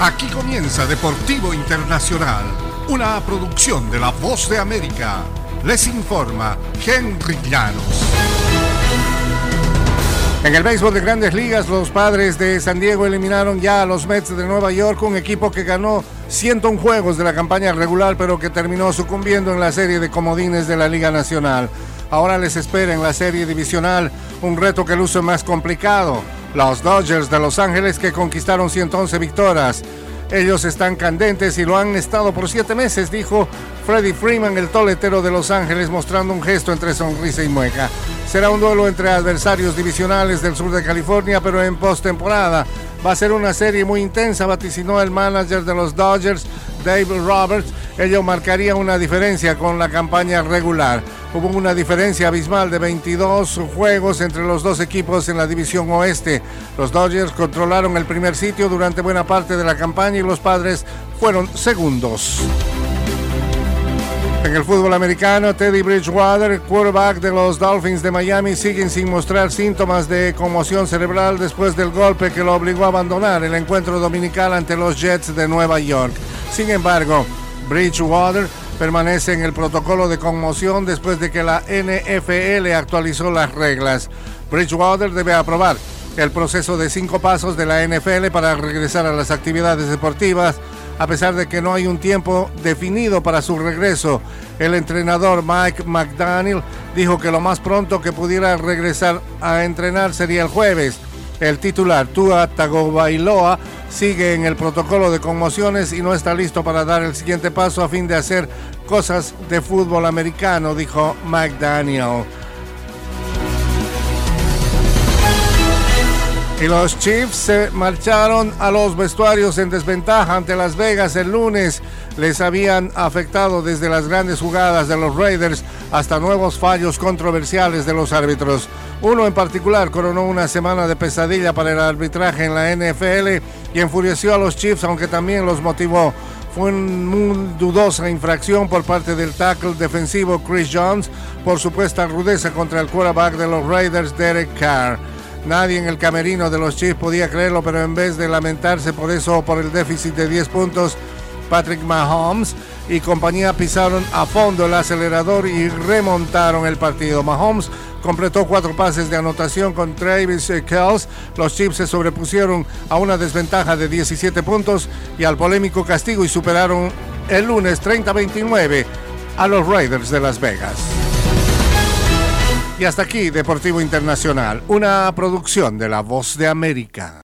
Aquí comienza Deportivo Internacional, una producción de La Voz de América. Les informa Henry Llanos. En el béisbol de grandes ligas, los padres de San Diego eliminaron ya a los Mets de Nueva York, un equipo que ganó 101 juegos de la campaña regular, pero que terminó sucumbiendo en la serie de comodines de la Liga Nacional. Ahora les espera en la serie divisional un reto que luce más complicado. Los Dodgers de Los Ángeles que conquistaron 111 victorias. Ellos están candentes y lo han estado por siete meses, dijo Freddie Freeman, el toletero de Los Ángeles, mostrando un gesto entre sonrisa y mueca. Será un duelo entre adversarios divisionales del sur de California, pero en postemporada. Va a ser una serie muy intensa, vaticinó el manager de los Dodgers, David Roberts. Ello marcaría una diferencia con la campaña regular. Hubo una diferencia abismal de 22 juegos entre los dos equipos en la división oeste. Los Dodgers controlaron el primer sitio durante buena parte de la campaña y los padres fueron segundos. En el fútbol americano, Teddy Bridgewater, quarterback de los Dolphins de Miami, siguen sin mostrar síntomas de conmoción cerebral después del golpe que lo obligó a abandonar el encuentro dominical ante los Jets de Nueva York. Sin embargo, Bridgewater permanece en el protocolo de conmoción después de que la NFL actualizó las reglas. Bridgewater debe aprobar el proceso de cinco pasos de la NFL para regresar a las actividades deportivas a pesar de que no hay un tiempo definido para su regreso. El entrenador Mike McDaniel dijo que lo más pronto que pudiera regresar a entrenar sería el jueves. El titular Tua Tagovailoa sigue en el protocolo de conmociones y no está listo para dar el siguiente paso a fin de hacer cosas de fútbol americano, dijo McDaniel. Y los Chiefs se marcharon a los vestuarios en desventaja ante Las Vegas el lunes. Les habían afectado desde las grandes jugadas de los Raiders hasta nuevos fallos controversiales de los árbitros. Uno en particular coronó una semana de pesadilla para el arbitraje en la NFL y enfureció a los Chiefs, aunque también los motivó. Fue una dudosa infracción por parte del tackle defensivo Chris Jones por supuesta rudeza contra el quarterback de los Raiders, Derek Carr. Nadie en el camerino de los Chiefs podía creerlo, pero en vez de lamentarse por eso o por el déficit de 10 puntos, Patrick Mahomes y compañía pisaron a fondo el acelerador y remontaron el partido. Mahomes completó cuatro pases de anotación con Travis Kells. Los Chiefs se sobrepusieron a una desventaja de 17 puntos y al polémico castigo y superaron el lunes 30-29 a los Raiders de Las Vegas. Y hasta aquí, Deportivo Internacional, una producción de La Voz de América.